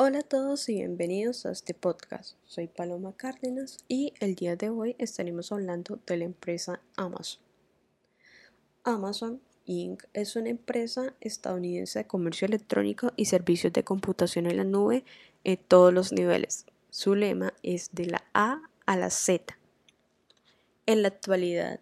Hola a todos y bienvenidos a este podcast. Soy Paloma Cárdenas y el día de hoy estaremos hablando de la empresa Amazon. Amazon Inc. es una empresa estadounidense de comercio electrónico y servicios de computación en la nube en todos los niveles. Su lema es de la A a la Z. En la actualidad,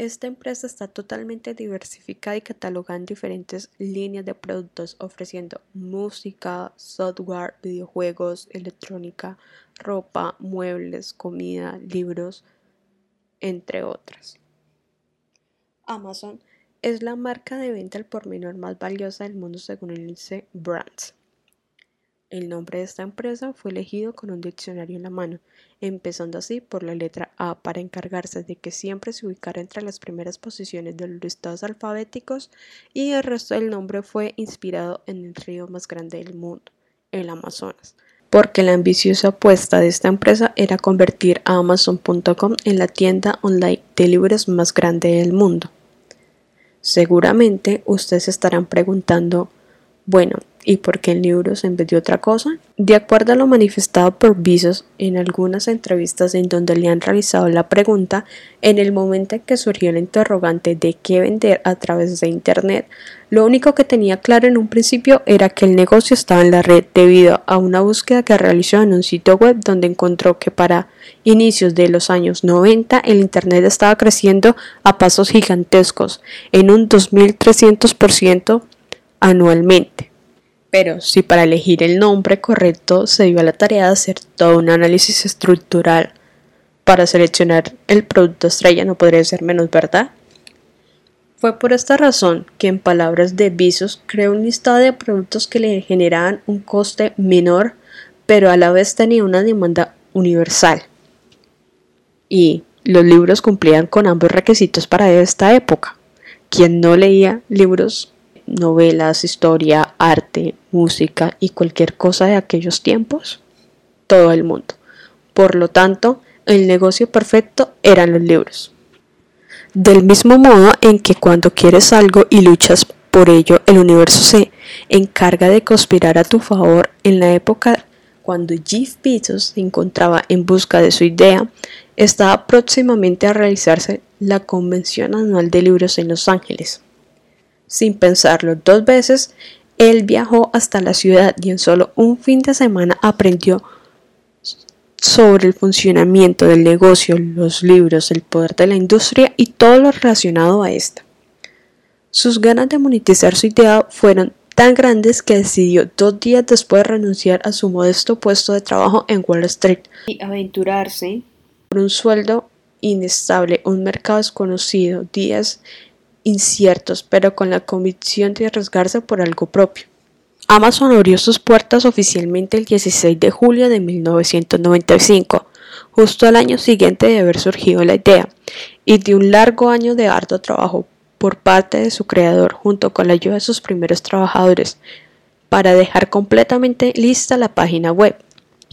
esta empresa está totalmente diversificada y cataloga en diferentes líneas de productos, ofreciendo música, software, videojuegos, electrónica, ropa, muebles, comida, libros, entre otras. Amazon es la marca de venta al por menor más valiosa del mundo según el índice Brands. El nombre de esta empresa fue elegido con un diccionario en la mano, empezando así por la letra Para encargarse de que siempre se ubicara entre las primeras posiciones de los listados alfabéticos y el resto del nombre fue inspirado en el río más grande del mundo, el Amazonas, porque la ambiciosa apuesta de esta empresa era convertir a Amazon.com en la tienda online de libros más grande del mundo. Seguramente ustedes estarán preguntando, bueno, ¿y por qué en libros en vez de otra cosa? De acuerdo a lo manifestado por Visos en algunas entrevistas en donde le han realizado la pregunta, en el momento en que surgió la interrogante de qué vender a través de Internet, lo único que tenía claro en un principio era que el negocio estaba en la red debido a una búsqueda que realizó en un sitio web donde encontró que para inicios de los años 90 el Internet estaba creciendo a pasos gigantescos, en un 2300% anualmente. Pero si para elegir el nombre correcto se dio a la tarea de hacer todo un análisis estructural para seleccionar el producto estrella no podría ser menos verdad. Fue por esta razón que en palabras de Visos creó un listado de productos que le generaban un coste menor pero a la vez tenía una demanda universal. Y los libros cumplían con ambos requisitos para esta época. Quien no leía libros novelas, historia, arte, música y cualquier cosa de aquellos tiempos? Todo el mundo. Por lo tanto, el negocio perfecto eran los libros. Del mismo modo en que cuando quieres algo y luchas por ello, el universo se encarga de conspirar a tu favor en la época cuando Jeff Bezos se encontraba en busca de su idea, estaba próximamente a realizarse la convención anual de libros en Los Ángeles. Sin pensarlo dos veces, él viajó hasta la ciudad y en solo un fin de semana aprendió sobre el funcionamiento del negocio, los libros, el poder de la industria y todo lo relacionado a esta. Sus ganas de monetizar su idea fueron tan grandes que decidió dos días después renunciar a su modesto puesto de trabajo en Wall Street y aventurarse por un sueldo inestable, un mercado desconocido, días inciertos, pero con la convicción de arriesgarse por algo propio. Amazon abrió sus puertas oficialmente el 16 de julio de 1995, justo al año siguiente de haber surgido la idea, y de un largo año de arduo trabajo por parte de su creador junto con la ayuda de sus primeros trabajadores, para dejar completamente lista la página web.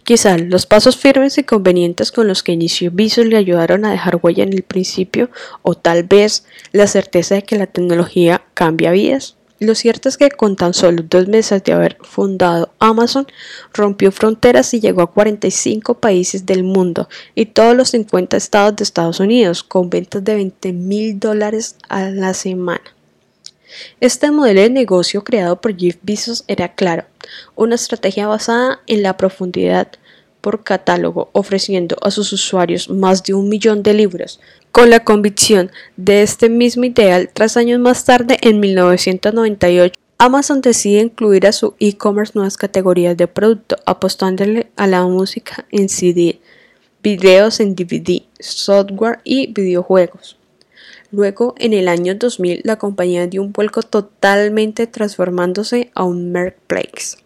Quizá los pasos firmes y convenientes con los que inició Visos le ayudaron a dejar huella en el principio o tal vez la certeza de que la tecnología cambia vidas. Lo cierto es que con tan solo dos meses de haber fundado Amazon, rompió fronteras y llegó a 45 países del mundo y todos los 50 estados de Estados Unidos, con ventas de 20 mil dólares a la semana. Este modelo de negocio creado por Jeff Bezos era claro, una estrategia basada en la profundidad por catálogo, ofreciendo a sus usuarios más de un millón de libros. Con la convicción de este mismo ideal, tras años más tarde, en 1998, Amazon decide incluir a su e-commerce nuevas categorías de producto, apostándole a la música en CD, videos en DVD, software y videojuegos. Luego, en el año 2000, la compañía dio un vuelco totalmente transformándose a un marketplace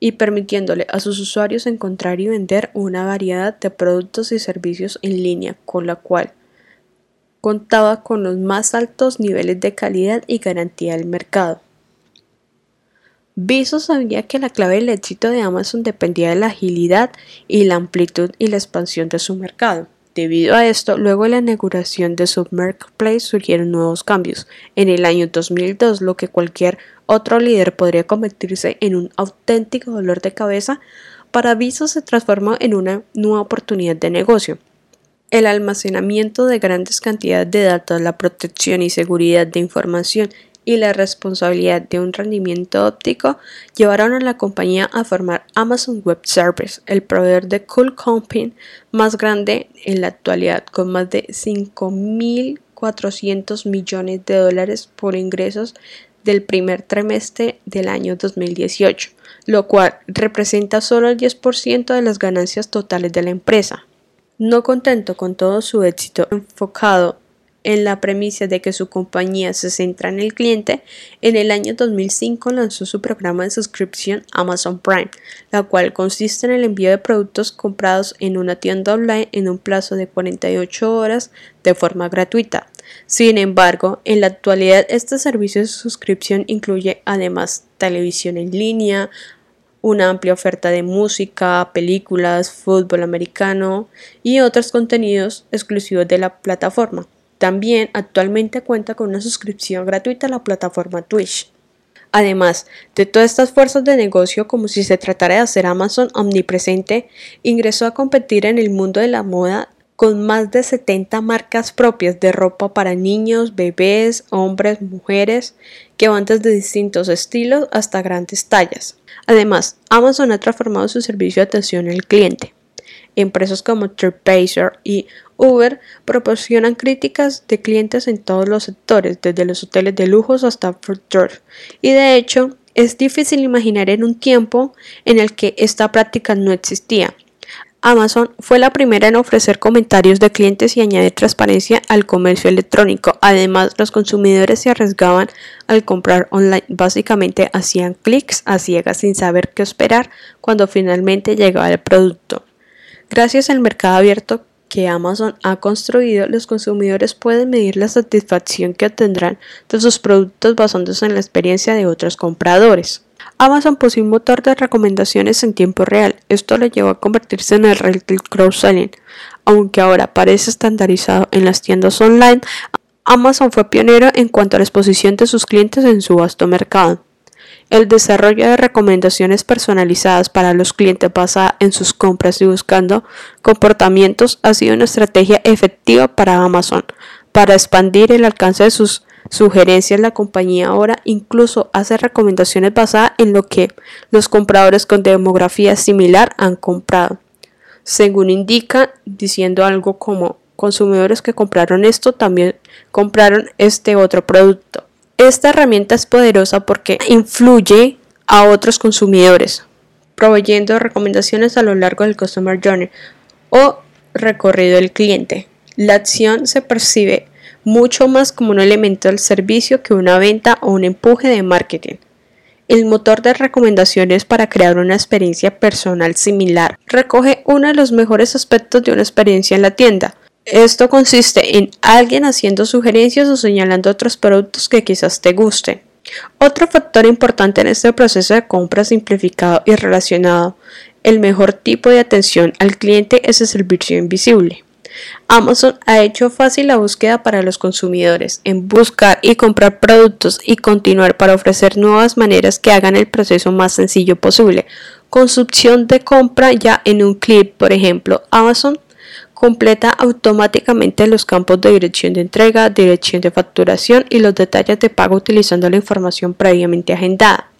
y permitiéndole a sus usuarios encontrar y vender una variedad de productos y servicios en línea, con la cual contaba con los más altos niveles de calidad y garantía del mercado. Bezos sabía que la clave del éxito de Amazon dependía de la agilidad y la amplitud y la expansión de su mercado. Debido a esto, luego de la inauguración de Submarketplace surgieron nuevos cambios. En el año 2002, lo que cualquier otro líder podría convertirse en un auténtico dolor de cabeza, para Visa se transformó en una nueva oportunidad de negocio. El almacenamiento de grandes cantidades de datos, la protección y seguridad de información y la responsabilidad de un rendimiento óptico llevaron a la compañía a formar Amazon Web Service, el proveedor de cool computing más grande en la actualidad, con más de 5.400 millones de dólares por ingresos del primer trimestre del año 2018, lo cual representa solo el 10% de las ganancias totales de la empresa. No contento con todo su éxito enfocado en la premisa de que su compañía se centra en el cliente, en el año 2005 lanzó su programa de suscripción Amazon Prime, la cual consiste en el envío de productos comprados en una tienda online en un plazo de 48 horas de forma gratuita. Sin embargo, en la actualidad este servicio de suscripción incluye además televisión en línea, una amplia oferta de música, películas, fútbol americano y otros contenidos exclusivos de la plataforma. También actualmente cuenta con una suscripción gratuita a la plataforma Twitch. Además de todas estas fuerzas de negocio, como si se tratara de hacer Amazon omnipresente, ingresó a competir en el mundo de la moda con más de 70 marcas propias de ropa para niños, bebés, hombres, mujeres, que van desde distintos estilos hasta grandes tallas. Además, Amazon ha transformado su servicio de atención al cliente. Empresas como TripAdvisor y Uber proporcionan críticas de clientes en todos los sectores, desde los hoteles de lujos hasta food Y de hecho, es difícil imaginar en un tiempo en el que esta práctica no existía. Amazon fue la primera en ofrecer comentarios de clientes y añadir transparencia al comercio electrónico. Además, los consumidores se arriesgaban al comprar online. Básicamente hacían clics a ciegas sin saber qué esperar cuando finalmente llegaba el producto. Gracias al mercado abierto que Amazon ha construido, los consumidores pueden medir la satisfacción que obtendrán de sus productos basándose en la experiencia de otros compradores. Amazon posee un motor de recomendaciones en tiempo real. Esto le llevó a convertirse en el rey del crowdselling. Aunque ahora parece estandarizado en las tiendas online, Amazon fue pionero en cuanto a la exposición de sus clientes en su vasto mercado. El desarrollo de recomendaciones personalizadas para los clientes basada en sus compras y buscando comportamientos ha sido una estrategia efectiva para Amazon. Para expandir el alcance de sus sugerencias, la compañía ahora incluso hace recomendaciones basadas en lo que los compradores con demografía similar han comprado. Según indica, diciendo algo como consumidores que compraron esto también compraron este otro producto. Esta herramienta es poderosa porque influye a otros consumidores, proveyendo recomendaciones a lo largo del Customer Journey o recorrido del cliente. La acción se percibe mucho más como un elemento del servicio que una venta o un empuje de marketing. El motor de recomendaciones para crear una experiencia personal similar recoge uno de los mejores aspectos de una experiencia en la tienda, esto consiste en alguien haciendo sugerencias o señalando otros productos que quizás te gusten. Otro factor importante en este proceso de compra simplificado y relacionado, el mejor tipo de atención al cliente es el servicio invisible. Amazon ha hecho fácil la búsqueda para los consumidores en buscar y comprar productos y continuar para ofrecer nuevas maneras que hagan el proceso más sencillo posible. Con su opción de compra ya en un clip, por ejemplo, Amazon completa automáticamente los campos de dirección de entrega, dirección de facturación y los detalles de pago utilizando la información previamente agendada.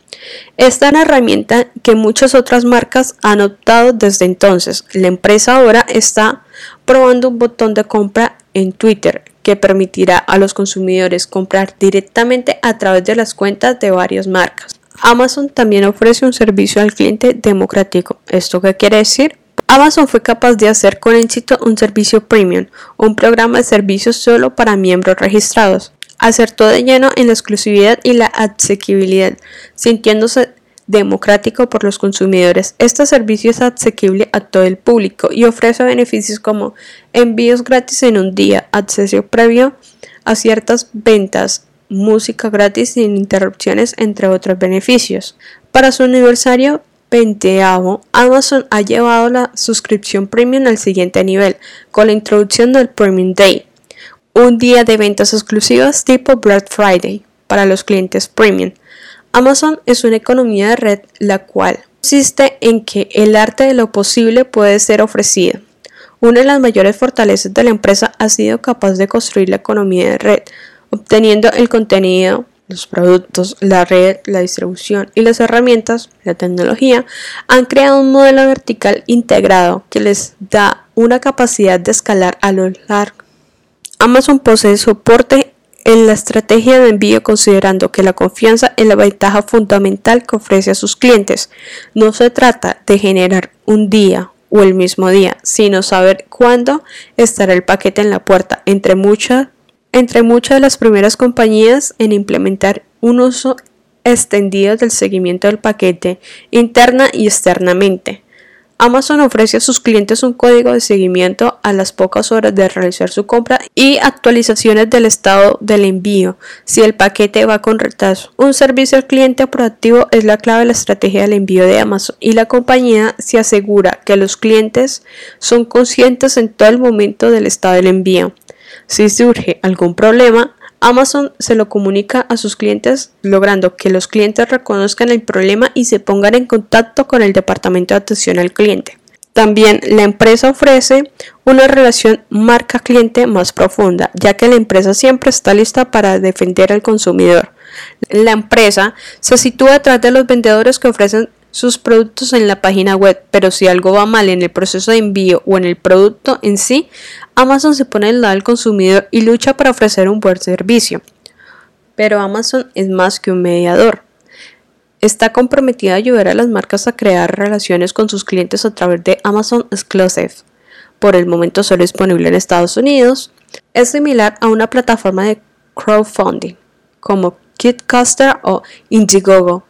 Esta es una herramienta que muchas otras marcas han optado desde entonces. La empresa ahora está probando un botón de compra en Twitter que permitirá a los consumidores comprar directamente a través de las cuentas de varias marcas. Amazon también ofrece un servicio al cliente democrático. ¿Esto qué quiere decir? Amazon fue capaz de hacer con éxito un servicio premium, un programa de servicios solo para miembros registrados. Acertó de lleno en la exclusividad y la asequibilidad, sintiéndose democrático por los consumidores. Este servicio es asequible a todo el público y ofrece beneficios como envíos gratis en un día, acceso previo a ciertas ventas, música gratis sin interrupciones, entre otros beneficios. Para su aniversario XX, Amazon ha llevado la suscripción premium al siguiente nivel, con la introducción del Premium Day, un día de ventas exclusivas tipo Black Friday para los clientes premium. Amazon es una economía de red la cual consiste en que el arte de lo posible puede ser ofrecido. Una de las mayores fortalezas de la empresa ha sido capaz de construir la economía de red, obteniendo el contenido, los productos, la red, la distribución y las herramientas, la tecnología, han creado un modelo vertical integrado que les da una capacidad de escalar a lo largo Amazon posee soporte en la estrategia de envío considerando que la confianza es la ventaja fundamental que ofrece a sus clientes. No se trata de generar un día o el mismo día, sino saber cuándo estará el paquete en la puerta. Entre muchas, entre muchas de las primeras compañías en implementar un uso extendido del seguimiento del paquete interna y externamente. Amazon ofrece a sus clientes un código de seguimiento a las pocas horas de realizar su compra y actualizaciones del estado del envío si el paquete va con retraso. Un servicio al cliente proactivo es la clave de la estrategia del envío de Amazon y la compañía se asegura que los clientes son conscientes en todo el momento del estado del envío. Si surge algún problema, Amazon se lo comunica a sus clientes logrando que los clientes reconozcan el problema y se pongan en contacto con el departamento de atención al cliente. También la empresa ofrece una relación marca-cliente más profunda, ya que la empresa siempre está lista para defender al consumidor. La empresa se sitúa detrás de los vendedores que ofrecen sus productos en la página web, pero si algo va mal en el proceso de envío o en el producto en sí, Amazon se pone al lado del consumidor y lucha para ofrecer un buen servicio. Pero Amazon es más que un mediador. Está comprometida a ayudar a las marcas a crear relaciones con sus clientes a través de Amazon Exclusive. Por el momento solo disponible en Estados Unidos. Es similar a una plataforma de crowdfunding como KitCaster o Indiegogo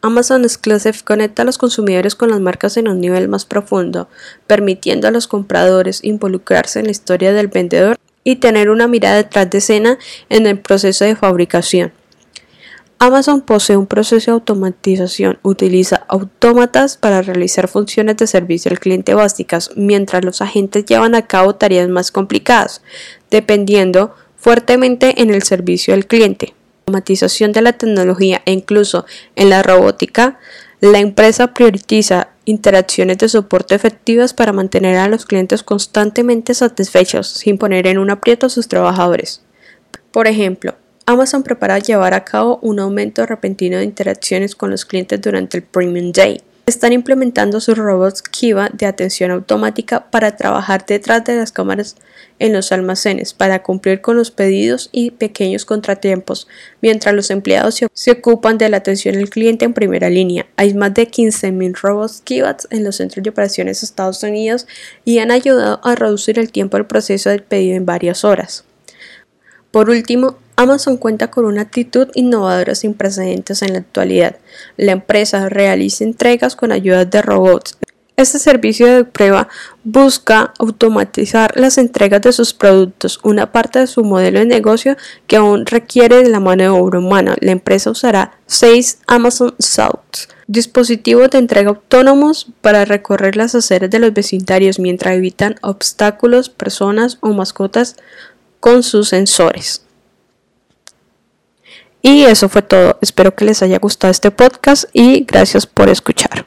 Amazon Exclusive conecta a los consumidores con las marcas en un nivel más profundo, permitiendo a los compradores involucrarse en la historia del vendedor y tener una mirada detrás de escena en el proceso de fabricación. Amazon posee un proceso de automatización, utiliza autómatas para realizar funciones de servicio al cliente básicas, mientras los agentes llevan a cabo tareas más complicadas, dependiendo fuertemente en el servicio al cliente automatización de la tecnología e incluso en la robótica, la empresa prioriza interacciones de soporte efectivas para mantener a los clientes constantemente satisfechos sin poner en un aprieto a sus trabajadores. Por ejemplo, Amazon prepara llevar a cabo un aumento repentino de interacciones con los clientes durante el Premium Day, están implementando sus robots Kiva de atención automática para trabajar detrás de las cámaras en los almacenes para cumplir con los pedidos y pequeños contratiempos, mientras los empleados se ocupan de la atención al cliente en primera línea. Hay más de 15.000 robots Kiva en los centros de operaciones de Estados Unidos y han ayudado a reducir el tiempo del proceso del pedido en varias horas. Por último, Amazon cuenta con una actitud innovadora sin precedentes en la actualidad. La empresa realiza entregas con ayuda de robots. Este servicio de prueba busca automatizar las entregas de sus productos, una parte de su modelo de negocio que aún requiere de la mano de obra humana. La empresa usará seis Amazon South, dispositivos de entrega autónomos para recorrer las aceras de los vecindarios mientras evitan obstáculos, personas o mascotas con sus sensores. Y eso fue todo. Espero que les haya gustado este podcast y gracias por escuchar.